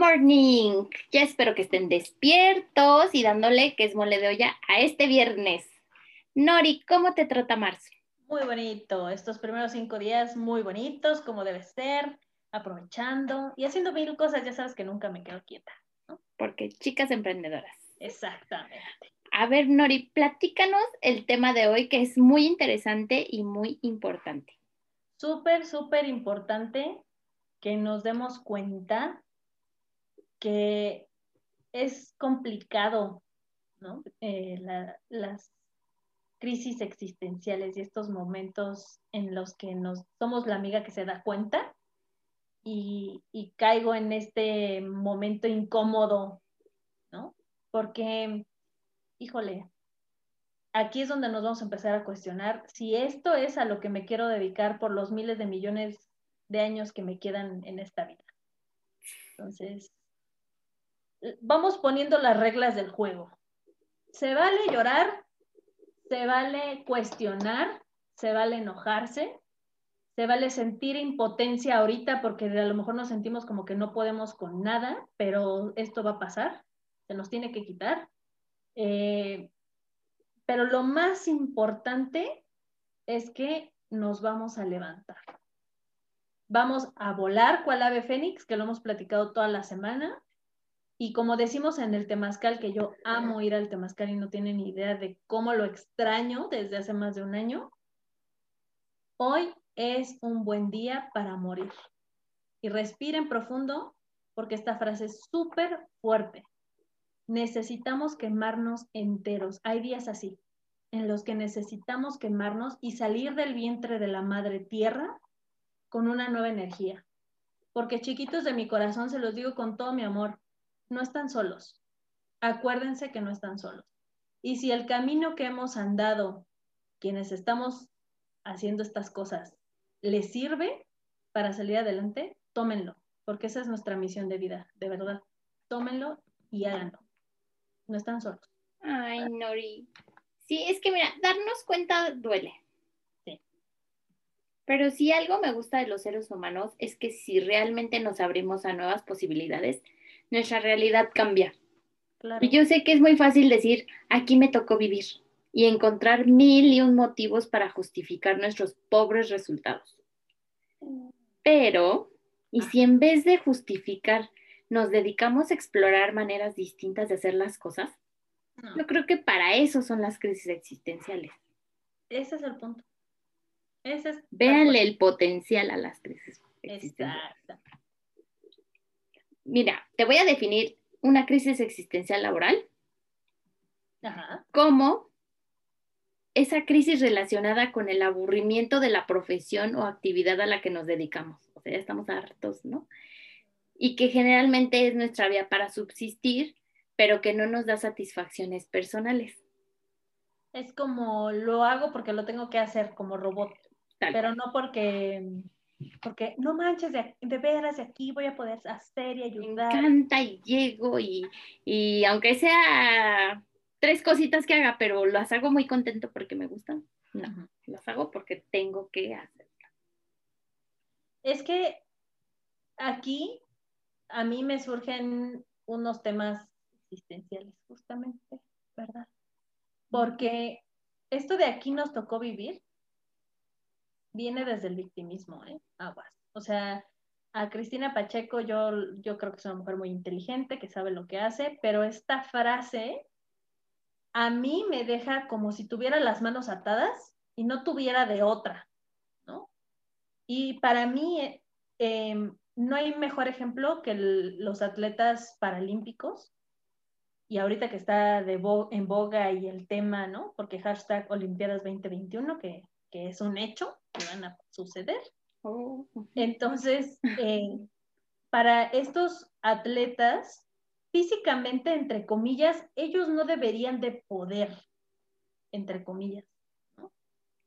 morning. Ya espero que estén despiertos y dándole que es mole de olla a este viernes. Nori, ¿cómo te trata marzo? Muy bonito. Estos primeros cinco días muy bonitos, como debe ser, aprovechando y haciendo mil cosas. Ya sabes que nunca me quedo quieta. Porque chicas emprendedoras. Exactamente. A ver, Nori, platícanos el tema de hoy que es muy interesante y muy importante. Súper, súper importante que nos demos cuenta que es complicado, ¿no? Eh, las crisis existenciales y estos momentos en los que nos somos la amiga que se da cuenta y, y caigo en este momento incómodo, ¿no? Porque, híjole, aquí es donde nos vamos a empezar a cuestionar si esto es a lo que me quiero dedicar por los miles de millones de años que me quedan en esta vida. Entonces, vamos poniendo las reglas del juego. Se vale llorar, se vale cuestionar, se vale enojarse, se vale sentir impotencia ahorita porque a lo mejor nos sentimos como que no podemos con nada, pero esto va a pasar, se nos tiene que quitar. Eh, pero lo más importante es que nos vamos a levantar. Vamos a volar cual ave fénix, que lo hemos platicado toda la semana. Y como decimos en el Temazcal, que yo amo ir al Temazcal y no tienen idea de cómo lo extraño desde hace más de un año, hoy es un buen día para morir. Y respiren profundo porque esta frase es súper fuerte. Necesitamos quemarnos enteros. Hay días así, en los que necesitamos quemarnos y salir del vientre de la madre tierra con una nueva energía. Porque chiquitos de mi corazón, se los digo con todo mi amor, no están solos. Acuérdense que no están solos. Y si el camino que hemos andado, quienes estamos haciendo estas cosas, les sirve para salir adelante, tómenlo, porque esa es nuestra misión de vida, de verdad. Tómenlo y háganlo. No están solos. Ay, Nori. Sí, es que mira, darnos cuenta duele. Pero si algo me gusta de los seres humanos es que si realmente nos abrimos a nuevas posibilidades, nuestra realidad cambia. Y yo sé que es muy fácil decir, aquí me tocó vivir y encontrar mil y un motivos para justificar nuestros pobres resultados. Pero, ¿y si en vez de justificar nos dedicamos a explorar maneras distintas de hacer las cosas? Yo creo que para eso son las crisis existenciales. Ese es el punto. Véanle el potencial a las crisis. Exacto. Mira, te voy a definir una crisis existencial laboral como esa crisis relacionada con el aburrimiento de la profesión o actividad a la que nos dedicamos. O sea, ya estamos hartos, ¿no? Y que generalmente es nuestra vía para subsistir, pero que no nos da satisfacciones personales. Es como lo hago porque lo tengo que hacer como robot pero no porque, porque no manches, de, de, veras de aquí voy a poder hacer y ayudar. Me encanta y llego y, y aunque sea tres cositas que haga, pero las hago muy contento porque me gustan. No, las hago porque tengo que hacerlas. Es que aquí a mí me surgen unos temas existenciales, justamente, ¿verdad? Porque esto de aquí nos tocó vivir viene desde el victimismo, ¿eh? Aguas. O sea, a Cristina Pacheco yo, yo creo que es una mujer muy inteligente, que sabe lo que hace, pero esta frase a mí me deja como si tuviera las manos atadas y no tuviera de otra, ¿no? Y para mí em, no hay mejor ejemplo que los atletas paralímpicos, y ahorita que está de en boga y el tema, ¿no? Porque hashtag Olimpiadas 2021, que que es un hecho que van a suceder. Oh, Entonces, eh, para estos atletas, físicamente, entre comillas, ellos no deberían de poder, entre comillas, ¿no?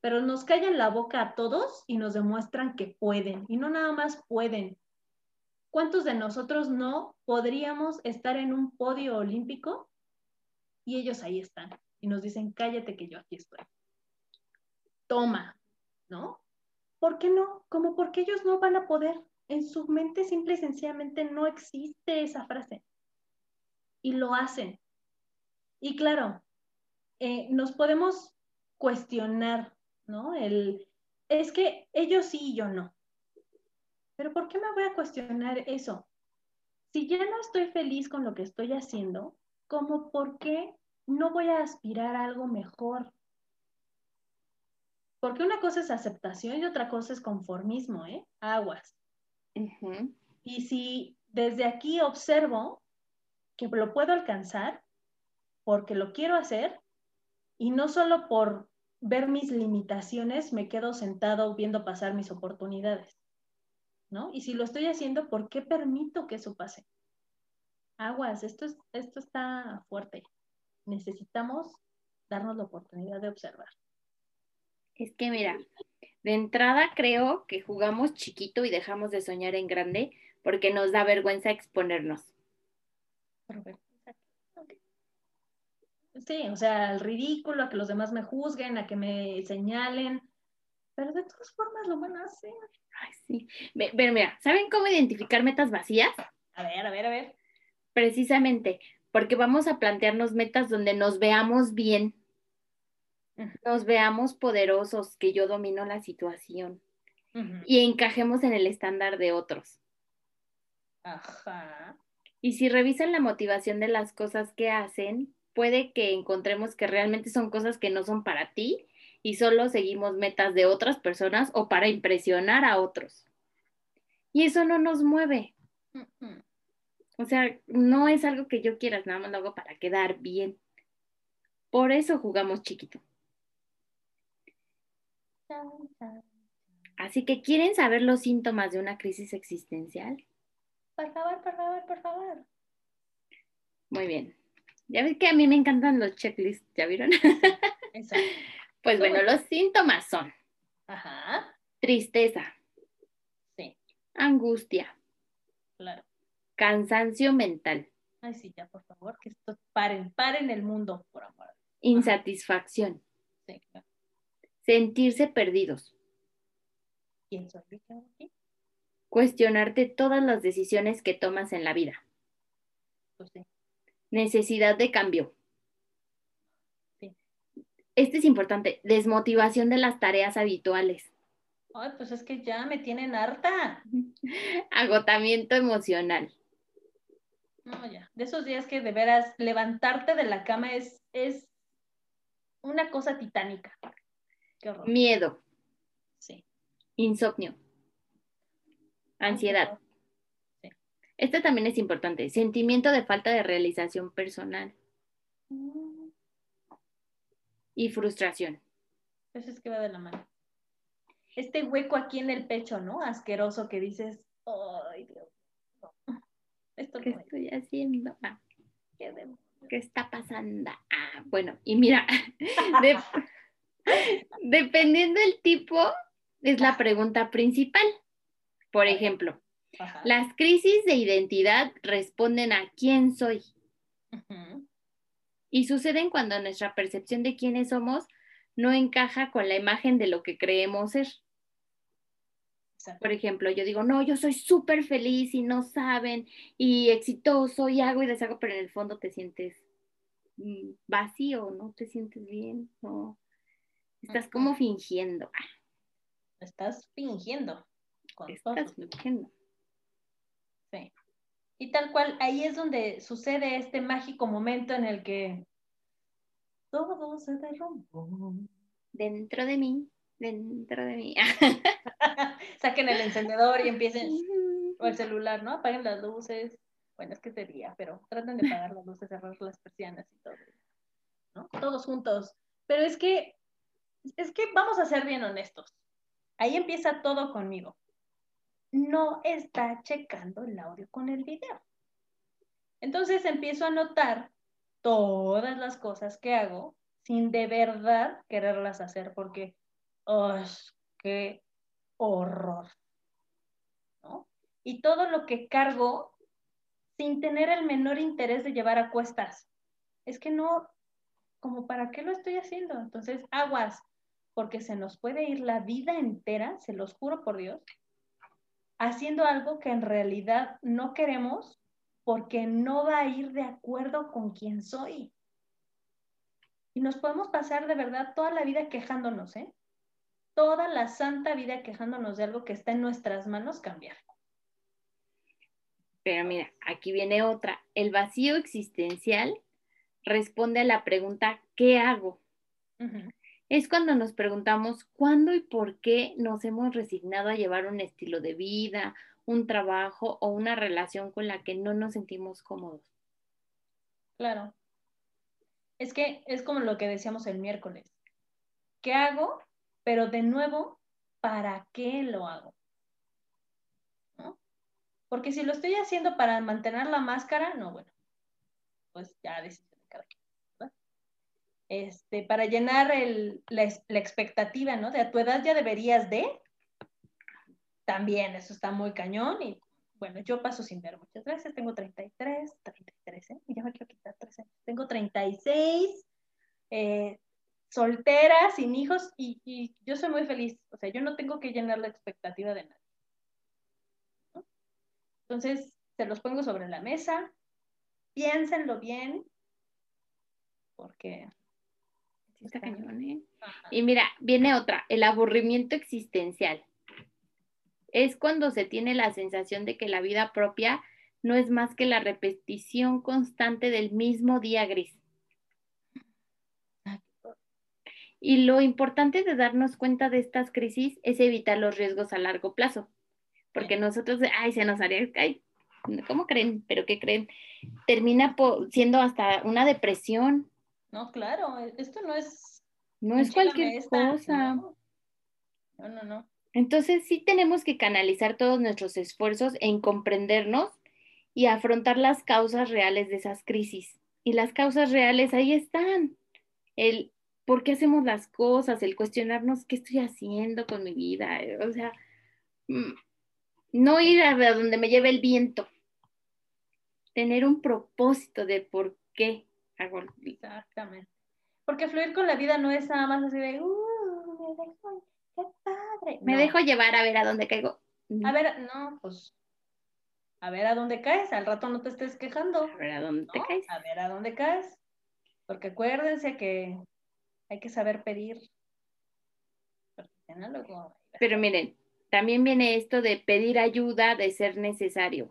Pero nos callan la boca a todos y nos demuestran que pueden, y no nada más pueden. ¿Cuántos de nosotros no podríamos estar en un podio olímpico y ellos ahí están? Y nos dicen, cállate que yo aquí estoy toma, ¿no? ¿Por qué no? Como porque ellos no van a poder. en su mente simple y sencillamente no existe esa frase. Y lo hacen. Y claro, eh, nos podemos cuestionar, ¿no? El, es que ellos sí y yo no. Pero ¿por qué me voy a cuestionar eso? Si ya no estoy feliz con lo que estoy haciendo, ¿cómo por qué no voy a aspirar a algo mejor? Porque una cosa es aceptación y otra cosa es conformismo, ¿eh? Aguas. Y si desde aquí observo que lo puedo alcanzar porque lo quiero hacer y no solo por ver mis limitaciones me quedo sentado viendo pasar mis oportunidades, ¿no? Y si lo estoy haciendo, ¿por qué permito que eso pase? Aguas, esto, es, esto está fuerte. Necesitamos darnos la oportunidad de observar. Es que mira, de entrada creo que jugamos chiquito y dejamos de soñar en grande porque nos da vergüenza exponernos. Sí, o sea, al ridículo, a que los demás me juzguen, a que me señalen, pero de todas formas lo van a hacer. Ay, sí. Pero mira, ¿saben cómo identificar metas vacías? A ver, a ver, a ver. Precisamente, porque vamos a plantearnos metas donde nos veamos bien, nos veamos poderosos, que yo domino la situación y encajemos en el estándar de otros. Ajá. Y si revisan la motivación de las cosas que hacen, puede que encontremos que realmente son cosas que no son para ti y solo seguimos metas de otras personas o para impresionar a otros. Y eso no nos mueve. O sea, no es algo que yo quiera, nada más lo hago para quedar bien. Por eso jugamos chiquito. Así que, ¿quieren saber los síntomas de una crisis existencial? Por favor, por favor, por favor. Muy bien. Ya ves que a mí me encantan los checklists, ¿ya vieron? Pues bueno, los síntomas son Ajá. tristeza, sí. angustia, claro. cansancio mental. Ay, sí, ya, por favor, que esto paren, paren el mundo, por amor. Insatisfacción. Sí, claro. Sentirse perdidos. Cuestionarte todas las decisiones que tomas en la vida. Necesidad de cambio. Este es importante. Desmotivación de las tareas habituales. Ay, pues es que ya me tienen harta. Agotamiento emocional. No, ya. De esos días que de veras levantarte de la cama es, es una cosa titánica. Qué. Miedo. Sí. Insomnio. Ansiedad. Sí. Este también es importante. Sentimiento de falta de realización personal. Mm, Y frustración. Eso es que va de la mano. Este hueco aquí en el pecho, ¿no? Asqueroso que dices, ay Dios. no. Esto ¿Qué no es. estoy haciendo? Ah, Qué. ¿Qué está pasando? Ah, bueno, y mira, de- dependiendo del tipo, es la pregunta principal. Por ejemplo, Ajá. las crisis de identidad responden a quién soy y suceden cuando nuestra percepción de quiénes somos no encaja con la imagen de lo que creemos ser. Exacto. Por ejemplo, yo digo, no, yo soy súper feliz y no saben, y exitoso, y hago y deshago, pero en el fondo te sientes mm, vacío, no te sientes bien, no. Estás como fingiendo. Estás fingiendo. Con estás todo. fingiendo. Sí. Y tal cual, ahí es donde sucede este mágico momento en el que todo se derrumbó. Dentro de mí, dentro de mí. Saquen el encendedor y empiecen, o el celular, ¿no? Apaguen las luces. Bueno, es que sería, pero traten de apagar las luces, cerrar las persianas y todo. ¿no? Todos juntos. Pero es que, es que vamos a ser bien honestos. Ahí empieza todo conmigo. No está checando el audio con el video. Entonces empiezo a notar todas las cosas que hago sin de verdad quererlas hacer porque, ¡oh, qué horror! ¿no? Y todo lo que cargo sin tener el menor interés de llevar a cuestas. Es que no, como para qué lo estoy haciendo. Entonces, aguas, porque se nos puede ir la vida entera, se los juro por Dios, haciendo algo que en realidad no queremos porque no va a ir de acuerdo con quien soy. Y nos podemos pasar de verdad toda la vida quejándonos, ¿eh? Toda la santa vida quejándonos de algo que está en nuestras manos cambiar. Pero mira, aquí viene otra. El vacío existencial responde a la pregunta, ¿qué hago? Es cuando nos preguntamos cuándo y por qué nos hemos resignado a llevar un estilo de vida, un trabajo o una relación con la que no nos sentimos cómodos. Claro. Es que es como lo que decíamos el miércoles. ¿Qué hago? Pero de nuevo, ¿para qué lo hago? Porque si lo estoy haciendo para mantener la máscara, no, bueno, pues ya. Este, para llenar la, expectativa, ¿no? De a tu edad ya deberías de, también eso está muy cañón y bueno, yo paso sin ver muchas veces, tengo 33, 33, ¿eh? ya me quiero quitar 3 años. Tengo 36, eh, soltera, sin hijos y, y, yo soy muy feliz, o sea, yo no tengo que llenar la expectativa de nadie. Entonces, se los pongo sobre la mesa, piénsenlo bien, porque... Está cañón, ¿eh? Y mira, viene otra, el aburrimiento existencial. Es cuando se tiene la sensación de que la vida propia no es más que la repetición constante del mismo día gris. Y lo importante de darnos cuenta de estas crisis es evitar los riesgos a largo plazo porque nosotros, ay, se nos haría, ay, ¿cómo creen? ¿Pero qué creen? Termina siendo hasta una depresión. No, claro, e, esto no es... No es cualquier cosa. No. no, no, Entonces sí tenemos que canalizar todos nuestros esfuerzos en comprendernos y afrontar las causas reales de esas crisis. Y las causas reales ahí están. El por qué hacemos las cosas, el cuestionarnos qué estoy haciendo con mi vida. O sea, mm, no ir a donde me lleve el viento. Tener un propósito de por qué Exactamente. Porque fluir con la vida no es nada más así de, uh, me dejo, qué padre. Me dejo llevar a ver a dónde caigo. A ver, no, pues, a ver a dónde caes, al rato no te estés quejando. A ver a dónde te caes. A ver a dónde caes. Porque acuérdense que hay que saber pedir. Pero miren, también viene esto de pedir ayuda de ser necesario.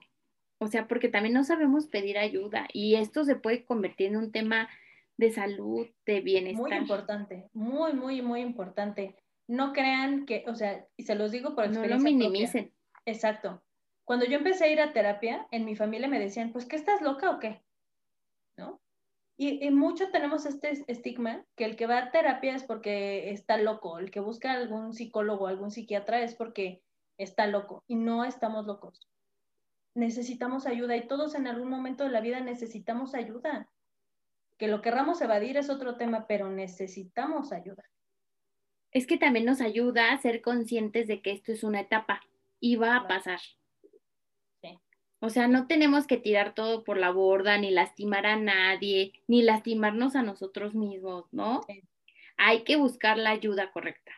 O sea, porque también no sabemos pedir ayuda y esto se puede convertir en un tema de salud, de bienestar. Muy importante, muy, muy, muy importante. No crean que, o sea, y se los digo por experiencia. No lo minimicen. Exacto. Cuando yo empecé a ir a terapia, en mi familia me decían, pues, ¿qué estás loca o qué? ¿No? Y, y, mucho tenemos este estigma que el que va a terapia es porque está loco, el que busca algún psicólogo, algún psiquiatra es porque está loco y no estamos locos. Necesitamos ayuda y todos en algún momento de la vida necesitamos ayuda. Que lo querramos evadir es otro tema, pero necesitamos ayuda. Es que también nos ayuda a ser conscientes de que esto es una etapa y va a pasar. O sea, no tenemos que tirar todo por la borda, ni lastimar a nadie, ni lastimarnos a nosotros mismos, ¿no? Hay que buscar la ayuda correcta.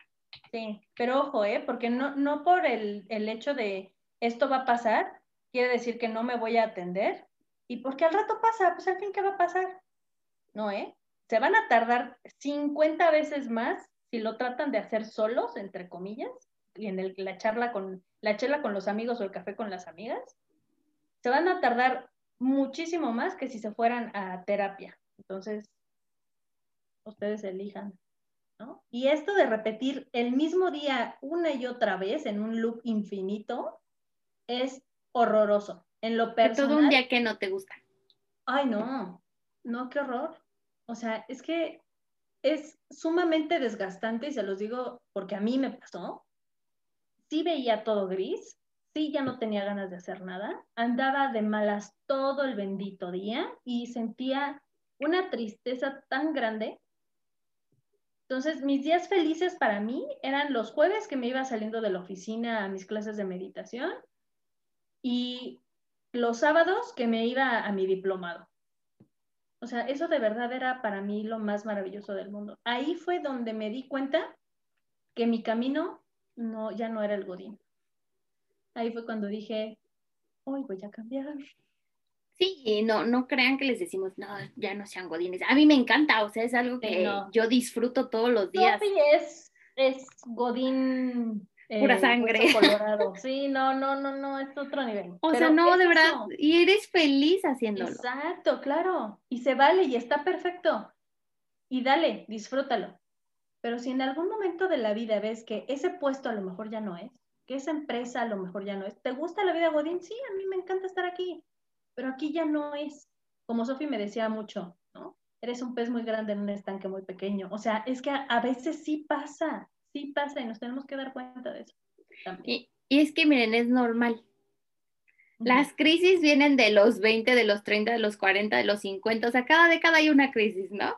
Sí, pero ojo, ¿eh? Porque no, no por el, el hecho de esto va a pasar, quiere decir que no me voy a atender. Y porque al rato pasa, pues al fin, ¿qué va a pasar? No, ¿eh? Se van a tardar 50 veces más si lo tratan de hacer solos, entre comillas, y en la charla con, la charla con los amigos o el café con las amigas, se van a tardar muchísimo más que si se fueran a terapia. Entonces, ustedes elijan. ¿no? Y esto de repetir el mismo día una y otra vez en un loop infinito es horroroso. En lo personal. Todo un día que no te gusta. Ay, no, no, qué horror. O sea, es que es sumamente desgastante y se los digo porque a mí me pasó. Sí veía todo gris, sí ya no tenía ganas de hacer nada, andaba de malas todo el bendito día y sentía una tristeza tan grande. Entonces, mis días felices para mí eran los jueves que me iba saliendo de la oficina a mis clases de meditación y los sábados que me iba a mi diplomado. O sea, eso de verdad era para mí lo más maravilloso del mundo. Ahí fue donde me di cuenta que mi camino no, ya no era el Godín ahí fue cuando dije, hoy voy a cambiar. Sí, no, no crean que les decimos, no, ya no sean godines. A mí me encanta, o sea, es algo que yo disfruto todos los días. Sofi es, es godín eh, pura sangre. Colorado. Sí, no, no, no, no, es otro nivel. O sea, no, de verdad, y eres feliz haciéndolo. Exacto, claro. Y se vale y está perfecto. Y dale, disfrútalo. Pero si en algún momento de la vida ves que ese puesto a lo mejor ya no es, que esa empresa a lo mejor ya no es, ¿te gusta la vida Godín? Sí, a mí me encanta estar aquí, pero aquí ya no es. Como Sofi me decía mucho, ¿no? Eres un pez muy grande en un estanque muy pequeño. O sea, es que a veces sí pasa sí pasa y nos tenemos que dar cuenta de eso. Y, es que miren, es normal. Las crisis vienen de los 20, de los 30, de los 40, de los 50, o sea, cada década hay una crisis, ¿no?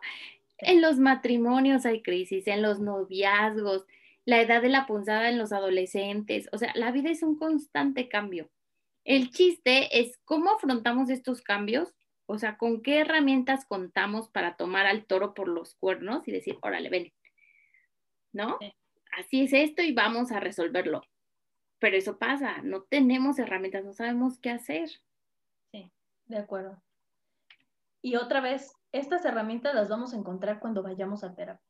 En los matrimonios hay crisis, en los noviazgos, la edad de la punzada en los adolescentes, o sea, la vida es un constante cambio. El chiste es cómo afrontamos estos cambios, o sea, con qué herramientas contamos para tomar al toro por los cuernos y decir, órale, ven, ¿no? Así es esto y vamos a resolverlo. Pero eso pasa, no tenemos herramientas, no sabemos qué hacer. Sí, de acuerdo. Y otra vez, estas herramientas las vamos a encontrar cuando vayamos a terapia,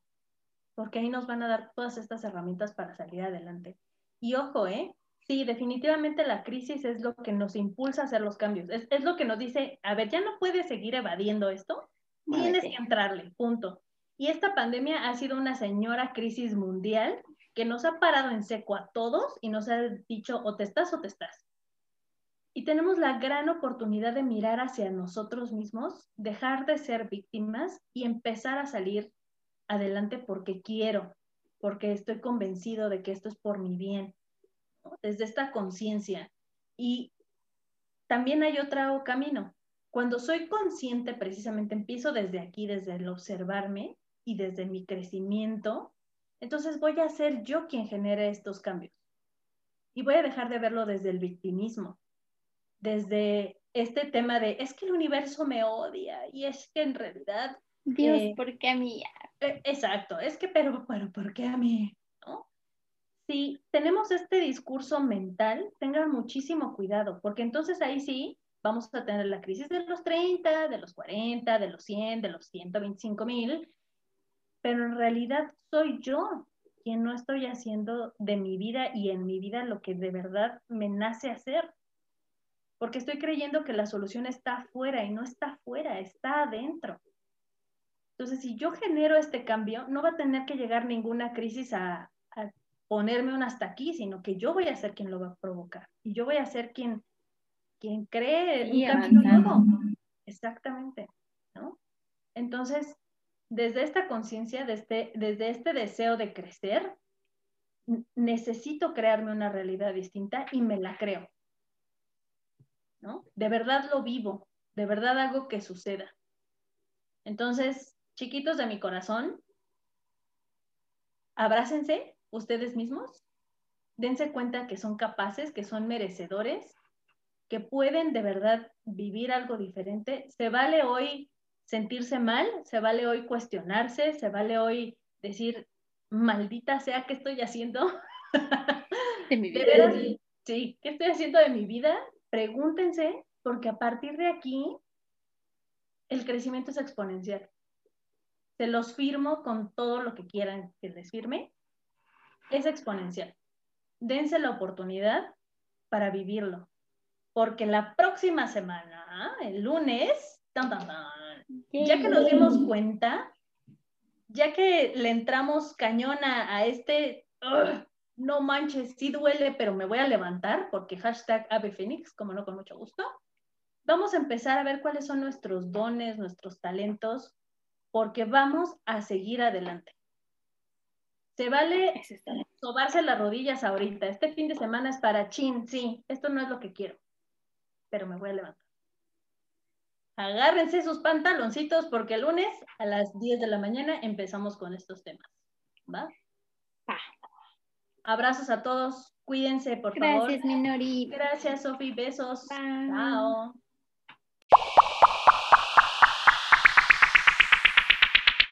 porque ahí nos van a dar todas estas herramientas para salir adelante. Y ojo, ¿eh? Sí, definitivamente la crisis es lo que nos impulsa a hacer los cambios. Es, es lo que nos dice, a ver, ya no puedes seguir evadiendo esto, tienes que entrarle, punto. Y esta pandemia ha sido una señora crisis mundial que nos ha parado en seco a todos y nos ha dicho o te estás o te estás. Y tenemos la gran oportunidad de mirar hacia nosotros mismos, dejar de ser víctimas y empezar a salir adelante porque quiero, porque estoy convencido de que esto es por mi bien, desde esta conciencia. Y también hay otro camino. Cuando soy consciente, precisamente empiezo desde aquí, desde el observarme y desde mi crecimiento, entonces voy a ser yo quien genere estos cambios. Y voy a dejar de verlo desde el victimismo, desde este tema de, es que el universo me odia y es que en realidad... Dios, eh, ¿por qué a mí? Eh, exacto, es que, pero, pero, ¿por qué a mí? ¿No? Si tenemos este discurso mental, tengan muchísimo cuidado, porque entonces ahí sí vamos a tener la crisis de los 30, de los 40, de los 100, de los 125 mil, pero en realidad soy yo quien no estoy haciendo de mi vida y en mi vida lo que de verdad me nace hacer. Porque estoy creyendo que la solución está afuera y no está afuera, está adentro. Entonces, si yo genero este cambio, no va a tener que llegar ninguna crisis a, ponerme un hasta aquí, sino que yo voy a ser quien lo va a provocar. Y yo voy a ser quien, quien cree un camino nuevo. Exactamente, ¿no? Entonces, desde esta conciencia, desde, desde este deseo de crecer, necesito crearme una realidad distinta y me la creo. ¿No? De verdad lo vivo, de verdad hago que suceda. Entonces, chiquitos de mi corazón, abrácense ustedes mismos, dense cuenta que son capaces, que son merecedores, que pueden de verdad vivir algo diferente. Se vale hoy sentirse mal, se vale hoy cuestionarse, se vale hoy decir, maldita sea, ¿qué estoy haciendo? De mi vida. sí, ¿qué estoy haciendo de mi vida? Pregúntense, porque a partir de aquí, el crecimiento es exponencial. Se los firmo con todo lo que quieran que les firme. Es exponencial. Dense la oportunidad para vivirlo. Porque la próxima semana, el lunes, tan, tan, tan, ya que nos dimos cuenta, ya que le entramos cañona a este, no manches, sí duele, pero me voy a levantar, porque hashtag Ave Phoenix, como no con mucho gusto, vamos a empezar a ver cuáles son nuestros dones, nuestros talentos, porque vamos a seguir adelante. Se vale sobarse las rodillas ahorita. Este fin de semana es para chin, sí, esto no es lo que quiero, pero me voy a levantar agárrense sus pantaloncitos porque el lunes a las 10 de la mañana empezamos con estos temas. ¿Va? Abrazos a todos. Cuídense, por favor. Gracias, Minori. Gracias, Sofi. Besos. Chao.